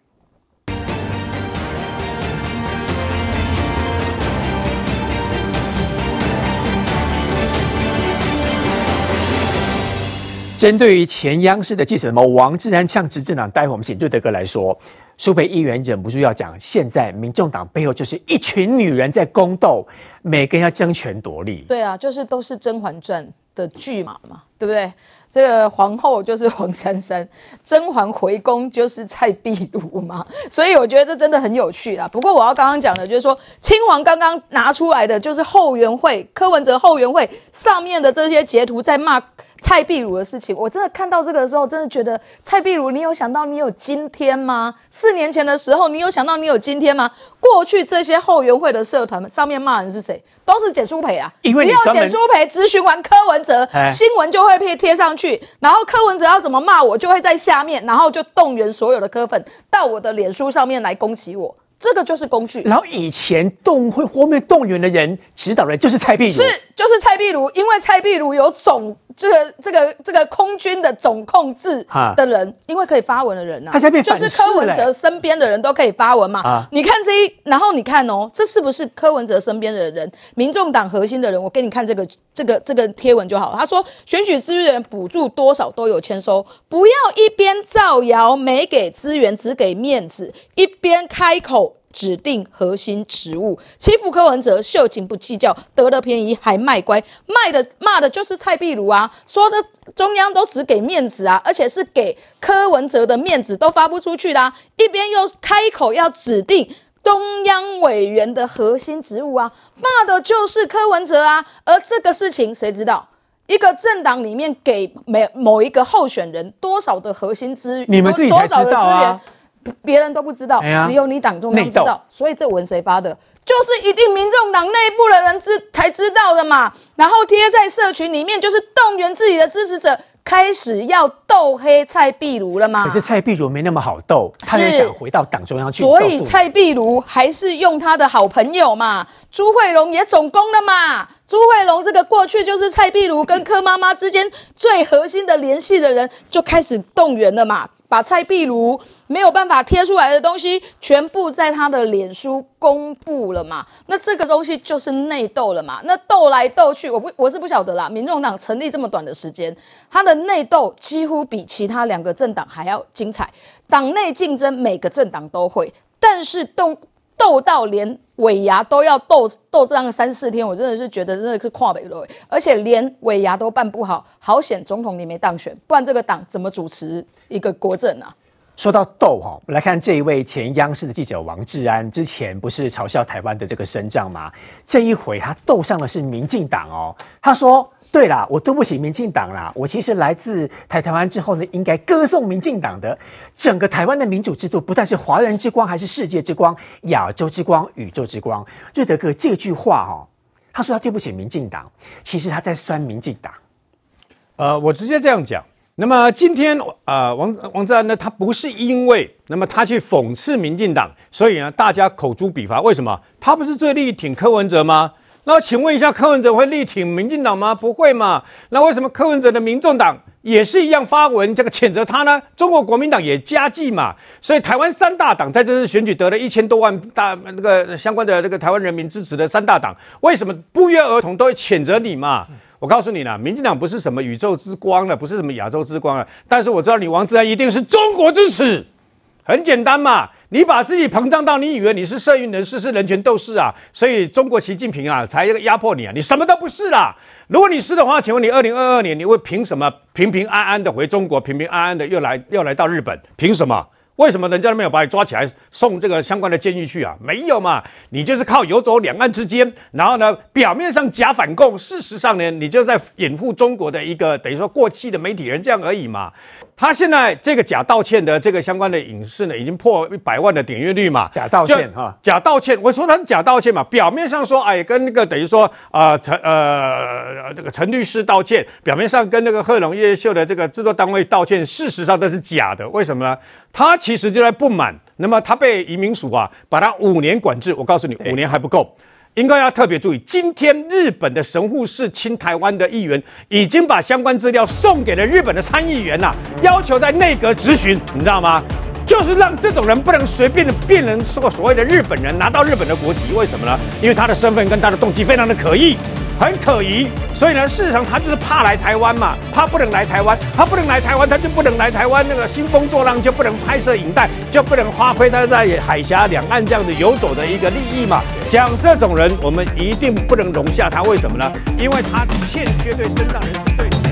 针对于前央视的记者什么王志安呛执政党，待会我们请瑞德哥来说。苏培议员忍不住要讲，现在民众党背后就是一群女人在宫斗，每个人要争权夺利。对啊，就是都是《甄嬛传》的剧码嘛，对不对？这个皇后就是黄珊珊，甄嬛回宫就是蔡壁如嘛，所以我觉得这真的很有趣啦。不过我要刚刚讲的就是说，青黄刚刚拿出来的就是后援会柯文哲后援会上面的这些截图在骂。蔡壁如的事情，我真的看到这个的时候，真的觉得蔡壁如，你有想到你有今天吗？四年前的时候，你有想到你有今天吗？过去这些后援会的社团上面骂人是谁？都是简书培啊，因为只有简书培咨询完柯文哲，新闻就会被贴上去，然后柯文哲要怎么骂我，就会在下面，然后就动员所有的柯粉到我的脸书上面来攻击我。这个就是工具。然后以前动会后面动员的人、指导人就是蔡壁如，是就是蔡壁如，因为蔡壁如有总这个这个这个空军的总控制的人，因为可以发文的人呐、啊，他现在变就是柯文哲身边的人都可以发文嘛。啊、你看这一，然后你看哦，这是不是柯文哲身边的人？民众党核心的人，我给你看这个这个这个贴文就好。他说选举资源补助多少都有签收，不要一边造谣没给资源只给面子，一边开口。指定核心职务，欺负柯文哲，秀琴不计较，得了便宜还卖乖，卖的骂的就是蔡壁如啊，说的中央都只给面子啊，而且是给柯文哲的面子都发不出去的啊，一边又开口要指定中央委员的核心职务啊，骂的就是柯文哲啊，而这个事情谁知道？一个政党里面给每某一个候选人多少的核心资源，你们自己才知道啊，别人都不知道，哎、只有你党中央知道，所以这文谁发的？就是一定民众党内部的人知才知道的嘛。然后贴在社群里面，就是动员自己的支持者，开始要斗黑蔡壁如了嘛。可是蔡壁如没那么好斗，他也想回到党中央去。所以蔡壁如还是用他的好朋友嘛，朱慧龙也总攻了嘛。朱慧龙这个过去就是蔡壁如跟柯妈妈之间最核心的联系的人，就开始动员了嘛。把蔡壁如没有办法贴出来的东西，全部在他的脸书公布了嘛？那这个东西就是内斗了嘛？那斗来斗去，我不我是不晓得啦。民众党成立这么短的时间，他的内斗几乎比其他两个政党还要精彩。党内竞争每个政党都会，但是动斗到连尾牙都要斗斗这样三四天，我真的是觉得真的是跨北了。而且连尾牙都办不好，好险总统你没当选，不然这个党怎么主持？一个国政啊，说到斗哈，我们来看这一位前央视的记者王志安，之前不是嘲笑台湾的这个身障吗？这一回他斗上的是民进党哦。他说：“对啦，我对不起民进党啦，我其实来自台台湾之后呢，应该歌颂民进党的整个台湾的民主制度，不但是华人之光，还是世界之光、亚洲之光、宇宙之光。”瑞德哥这句话哈，他说他对不起民进党，其实他在酸民进党。呃，我直接这样讲。那么今天、呃，王王志安呢，他不是因为那么他去讽刺民进党，所以呢大家口诛笔伐。为什么？他不是最力挺柯文哲吗？那请问一下，柯文哲会力挺民进党吗？不会嘛？那为什么柯文哲的民众党也是一样发文这个谴责他呢？中国国民党也加计嘛？所以台湾三大党在这次选举得了一千多万大那个相关的这个台湾人民支持的三大党，为什么不约而同都会谴责你嘛？我告诉你了，民进党不是什么宇宙之光了，不是什么亚洲之光了。但是我知道你王志安一定是中国之耻，很简单嘛，你把自己膨胀到你以为你是社运人士，是人权斗士啊，所以中国习近平啊才压迫你啊，你什么都不是啦。如果你是的话，请问你二零二二年你会凭什么平平安安的回中国，平平安安的又来又来到日本？凭什么？为什么人家都没有把你抓起来送这个相关的监狱去啊？没有嘛，你就是靠游走两岸之间，然后呢，表面上假反共，事实上呢，你就在掩护中国的一个等于说过气的媒体人这样而已嘛。他现在这个假道歉的这个相关的影视呢，已经破一百万的点阅率嘛。假道歉哈，假道歉，我说他是假道歉嘛，表面上说哎跟那个等于说啊陈呃那个陈律师道歉，表面上跟那个贺珑夜夜秀的这个制作单位道歉，事实上都是假的。为什么呢？他其实就在不满，那么他被移民署啊，把他五年管制。我告诉你，五年还不够，应该要特别注意。今天日本的神户市亲台湾的议员已经把相关资料送给了日本的参议员呐，要求在内阁质询，你知道吗？就是让这种人不能随便的变成说所谓的日本人，拿到日本的国籍。为什么呢？因为他的身份跟他的动机非常的可疑。很可疑，所以呢，事实上他就是怕来台湾嘛，怕不能来台湾，他不能来台湾，他就不能来台湾，那个兴风作浪就不能拍摄影带，就不能发挥他在海峡两岸这样子游走的一个利益嘛。像这种人，我们一定不能容下他，为什么呢？因为他欠缺对身上人是对。